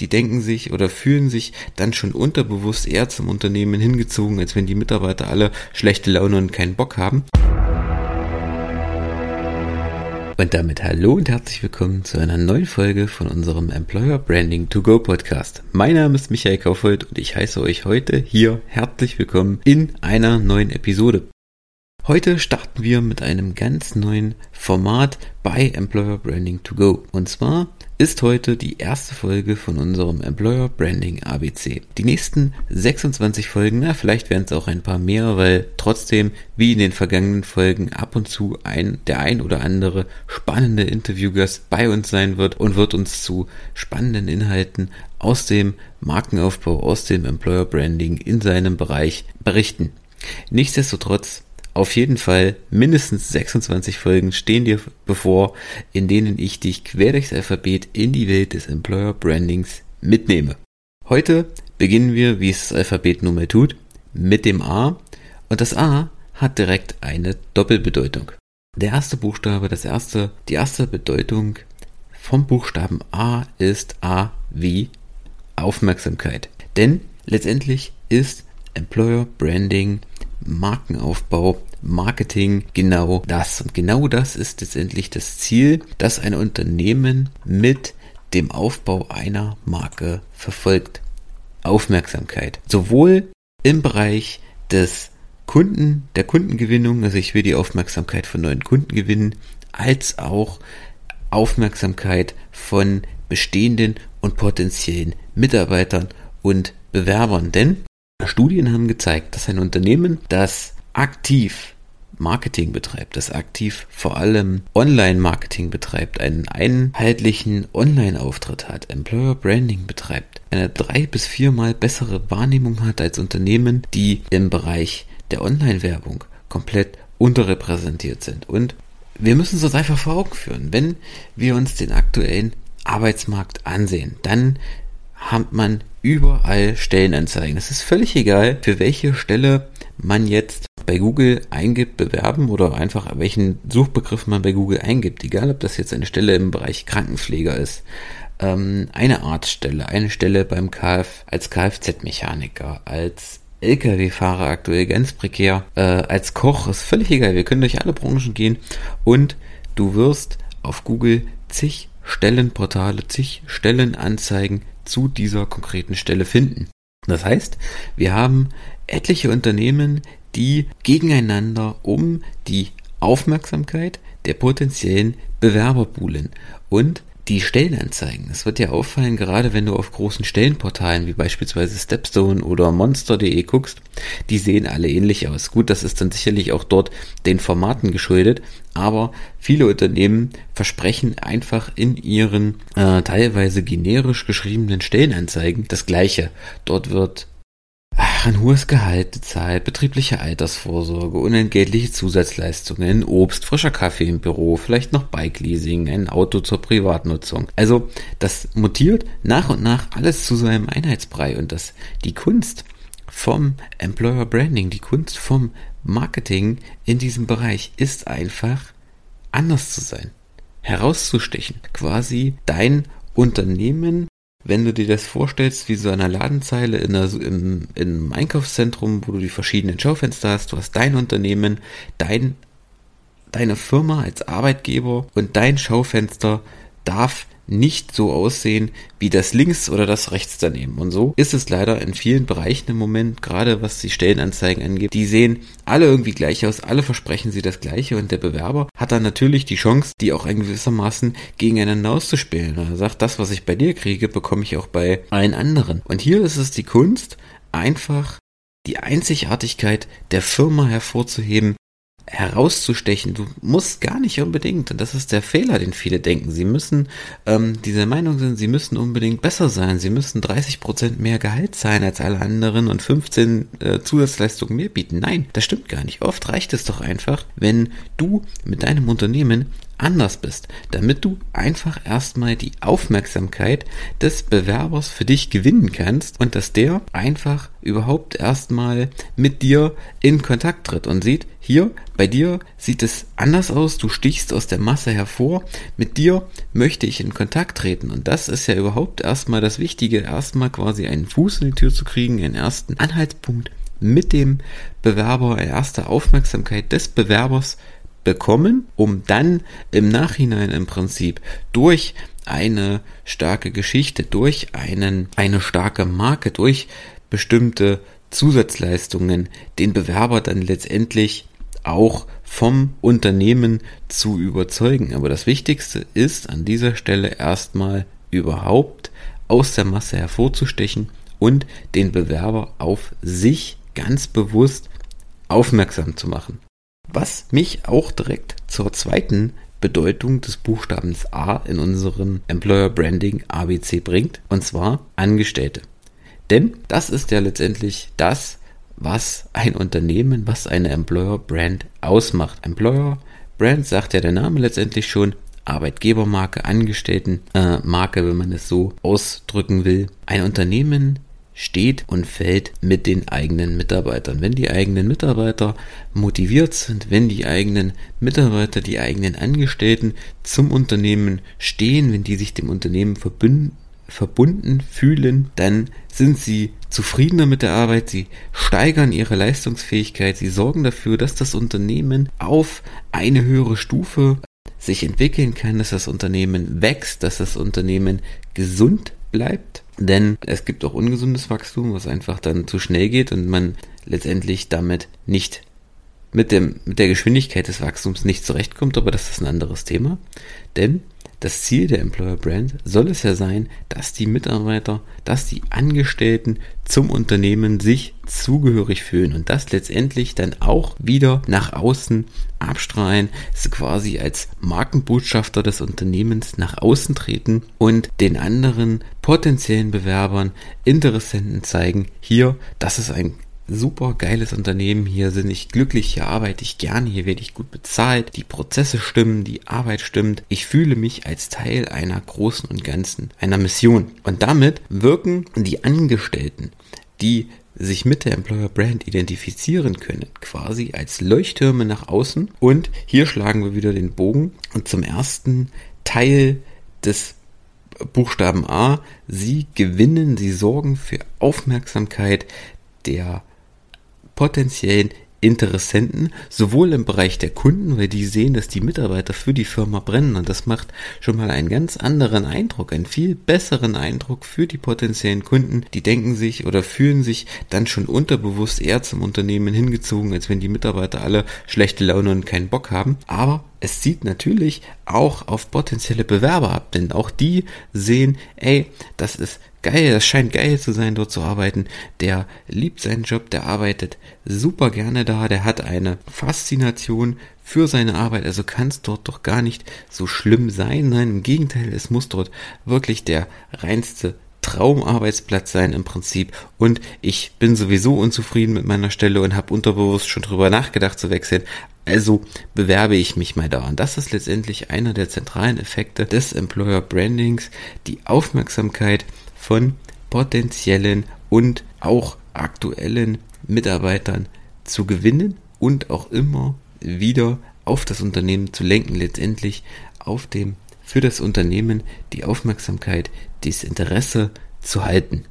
die denken sich oder fühlen sich dann schon unterbewusst eher zum Unternehmen hingezogen, als wenn die Mitarbeiter alle schlechte Laune und keinen Bock haben. Und damit hallo und herzlich willkommen zu einer neuen Folge von unserem Employer Branding to Go Podcast. Mein Name ist Michael Kaufhold und ich heiße euch heute hier herzlich willkommen in einer neuen Episode. Heute starten wir mit einem ganz neuen Format bei Employer Branding to Go. Und zwar ist heute die erste Folge von unserem Employer Branding ABC. Die nächsten 26 Folgen, na, vielleicht werden es auch ein paar mehr, weil trotzdem, wie in den vergangenen Folgen, ab und zu ein, der ein oder andere spannende Interviewgast bei uns sein wird und wird uns zu spannenden Inhalten aus dem Markenaufbau, aus dem Employer Branding in seinem Bereich berichten. Nichtsdestotrotz auf jeden Fall mindestens 26 Folgen stehen dir bevor, in denen ich dich quer durchs Alphabet in die Welt des Employer Brandings mitnehme. Heute beginnen wir, wie es das Alphabet nun mal tut, mit dem A und das A hat direkt eine Doppelbedeutung. Der erste Buchstabe, das erste, die erste Bedeutung vom Buchstaben A ist A wie Aufmerksamkeit. Denn letztendlich ist Employer Branding Markenaufbau Marketing genau das. Und genau das ist letztendlich das Ziel, das ein Unternehmen mit dem Aufbau einer Marke verfolgt. Aufmerksamkeit. Sowohl im Bereich des Kunden, der Kundengewinnung, also ich will die Aufmerksamkeit von neuen Kunden gewinnen, als auch Aufmerksamkeit von bestehenden und potenziellen Mitarbeitern und Bewerbern. Denn Studien haben gezeigt, dass ein Unternehmen, das aktiv Marketing betreibt, das aktiv vor allem Online-Marketing betreibt, einen einheitlichen Online-Auftritt hat, Employer Branding betreibt, eine drei bis viermal bessere Wahrnehmung hat als Unternehmen, die im Bereich der Online-Werbung komplett unterrepräsentiert sind. Und wir müssen uns einfach vor Augen führen. Wenn wir uns den aktuellen Arbeitsmarkt ansehen, dann hat man überall Stellenanzeigen. Es ist völlig egal, für welche Stelle man jetzt bei Google eingibt, bewerben oder einfach welchen Suchbegriff man bei Google eingibt. Egal, ob das jetzt eine Stelle im Bereich Krankenpfleger ist, ähm, eine Arztstelle, eine Stelle beim Kf als Kfz-Mechaniker, als Lkw-Fahrer aktuell ganz prekär, äh, als Koch, ist völlig egal. Wir können durch alle Branchen gehen und du wirst auf Google zig Stellenportale, zig Stellenanzeigen zu dieser konkreten Stelle finden. Das heißt, wir haben etliche Unternehmen, die gegeneinander um die Aufmerksamkeit der potenziellen Bewerber buhlen. Und die Stellenanzeigen. Es wird dir auffallen, gerade wenn du auf großen Stellenportalen wie beispielsweise Stepstone oder Monster.de guckst, die sehen alle ähnlich aus. Gut, das ist dann sicherlich auch dort den Formaten geschuldet, aber viele Unternehmen versprechen einfach in ihren äh, teilweise generisch geschriebenen Stellenanzeigen das Gleiche. Dort wird ein hohes Gehalt bezahlt, betriebliche Altersvorsorge, unentgeltliche Zusatzleistungen, Obst, frischer Kaffee im Büro, vielleicht noch Bike-Leasing, ein Auto zur Privatnutzung. Also das mutiert nach und nach alles zu seinem Einheitsbrei und das die Kunst vom Employer Branding, die Kunst vom Marketing in diesem Bereich ist einfach anders zu sein, herauszustechen, quasi dein Unternehmen wenn du dir das vorstellst, wie so eine Ladenzeile in, einer, im, im Einkaufszentrum, wo du die verschiedenen Schaufenster hast, du hast dein Unternehmen, dein, deine Firma als Arbeitgeber und dein Schaufenster darf nicht so aussehen wie das links oder das rechts daneben. Und so ist es leider in vielen Bereichen im Moment, gerade was die Stellenanzeigen angeht. Die sehen alle irgendwie gleich aus, alle versprechen sie das Gleiche und der Bewerber hat dann natürlich die Chance, die auch in gewissermaßen gegeneinander auszuspielen. Er sagt, das, was ich bei dir kriege, bekomme ich auch bei allen anderen. Und hier ist es die Kunst, einfach die Einzigartigkeit der Firma hervorzuheben, herauszustechen. Du musst gar nicht unbedingt, und das ist der Fehler, den viele denken. Sie müssen ähm, dieser Meinung sind, sie müssen unbedingt besser sein. Sie müssen 30 Prozent mehr Gehalt zahlen als alle anderen und 15 äh, Zusatzleistungen mehr bieten. Nein, das stimmt gar nicht. Oft reicht es doch einfach, wenn du mit deinem Unternehmen anders bist, damit du einfach erstmal die Aufmerksamkeit des Bewerbers für dich gewinnen kannst und dass der einfach überhaupt erstmal mit dir in Kontakt tritt und sieht, hier bei dir sieht es anders aus, du stichst aus der Masse hervor, mit dir möchte ich in Kontakt treten. Und das ist ja überhaupt erstmal das Wichtige, erstmal quasi einen Fuß in die Tür zu kriegen, einen ersten Anhaltspunkt mit dem Bewerber, eine erste Aufmerksamkeit des Bewerbers bekommen, um dann im Nachhinein im Prinzip durch eine starke Geschichte, durch einen, eine starke Marke, durch bestimmte Zusatzleistungen den Bewerber dann letztendlich auch vom Unternehmen zu überzeugen. Aber das Wichtigste ist an dieser Stelle erstmal überhaupt aus der Masse hervorzustechen und den Bewerber auf sich ganz bewusst aufmerksam zu machen. Was mich auch direkt zur zweiten Bedeutung des Buchstabens A in unserem Employer Branding ABC bringt, und zwar Angestellte. Denn das ist ja letztendlich das, was ein Unternehmen, was eine Employer Brand ausmacht. Employer Brand sagt ja der Name letztendlich schon, Arbeitgebermarke, Angestelltenmarke, äh, wenn man es so ausdrücken will. Ein Unternehmen steht und fällt mit den eigenen Mitarbeitern. Wenn die eigenen Mitarbeiter motiviert sind, wenn die eigenen Mitarbeiter, die eigenen Angestellten zum Unternehmen stehen, wenn die sich dem Unternehmen verbünden, verbunden fühlen, dann sind sie zufriedener mit der Arbeit, sie steigern ihre Leistungsfähigkeit, sie sorgen dafür, dass das Unternehmen auf eine höhere Stufe sich entwickeln kann, dass das Unternehmen wächst, dass das Unternehmen gesund bleibt denn es gibt auch ungesundes Wachstum, was einfach dann zu schnell geht und man letztendlich damit nicht mit, dem, mit der Geschwindigkeit des Wachstums nicht zurechtkommt, aber das ist ein anderes Thema. Denn das Ziel der Employer Brand soll es ja sein, dass die Mitarbeiter, dass die Angestellten zum Unternehmen sich zugehörig fühlen und das letztendlich dann auch wieder nach außen abstrahlen, quasi als Markenbotschafter des Unternehmens nach außen treten und den anderen potenziellen Bewerbern, Interessenten zeigen, hier, das ist ein super geiles Unternehmen, hier bin ich glücklich, hier arbeite ich gerne, hier werde ich gut bezahlt, die Prozesse stimmen, die Arbeit stimmt. Ich fühle mich als Teil einer großen und ganzen, einer Mission. Und damit wirken die Angestellten, die sich mit der Employer Brand identifizieren können, quasi als Leuchttürme nach außen. Und hier schlagen wir wieder den Bogen und zum ersten Teil des Buchstaben A. Sie gewinnen, sie sorgen für Aufmerksamkeit der potenziellen Interessenten, sowohl im Bereich der Kunden, weil die sehen, dass die Mitarbeiter für die Firma brennen und das macht schon mal einen ganz anderen Eindruck, einen viel besseren Eindruck für die potenziellen Kunden. Die denken sich oder fühlen sich dann schon unterbewusst eher zum Unternehmen hingezogen, als wenn die Mitarbeiter alle schlechte Laune und keinen Bock haben. Aber es zieht natürlich auch auf potenzielle Bewerber ab, denn auch die sehen, ey, das ist geil, das scheint geil zu sein, dort zu arbeiten. Der liebt seinen Job, der arbeitet super gerne da, der hat eine Faszination für seine Arbeit, also kann es dort doch gar nicht so schlimm sein. Nein, im Gegenteil, es muss dort wirklich der reinste Traumarbeitsplatz sein im Prinzip und ich bin sowieso unzufrieden mit meiner Stelle und habe unterbewusst schon drüber nachgedacht zu wechseln. Also bewerbe ich mich mal da. Und das ist letztendlich einer der zentralen Effekte des Employer Brandings, die Aufmerksamkeit von potenziellen und auch aktuellen Mitarbeitern zu gewinnen und auch immer wieder auf das Unternehmen zu lenken, letztendlich auf dem für das Unternehmen die Aufmerksamkeit, das Interesse zu halten.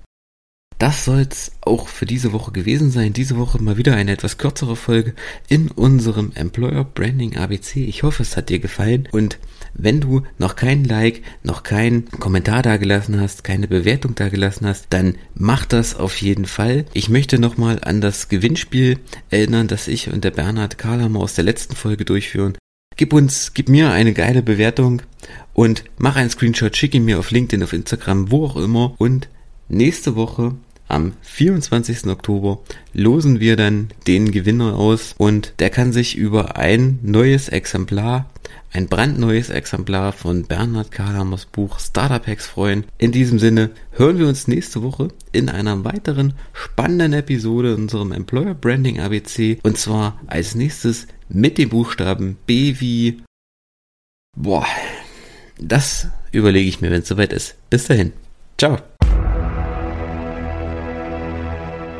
Das soll es auch für diese Woche gewesen sein. Diese Woche mal wieder eine etwas kürzere Folge in unserem Employer Branding ABC. Ich hoffe, es hat dir gefallen und wenn du noch kein Like, noch keinen Kommentar dagelassen hast, keine Bewertung dagelassen hast, dann mach das auf jeden Fall. Ich möchte nochmal an das Gewinnspiel erinnern, das ich und der Bernhard Karlhammer aus der letzten Folge durchführen. Gib uns, gib mir eine geile Bewertung und mach einen Screenshot, schick ihn mir auf LinkedIn, auf Instagram, wo auch immer und nächste Woche am 24. Oktober losen wir dann den Gewinner aus und der kann sich über ein neues Exemplar, ein brandneues Exemplar von Bernhard Karlhamers Buch Startup Hacks freuen. In diesem Sinne hören wir uns nächste Woche in einer weiteren spannenden Episode unserem Employer Branding ABC und zwar als nächstes mit dem Buchstaben B wie Boah, das überlege ich mir, wenn es soweit ist. Bis dahin. Ciao.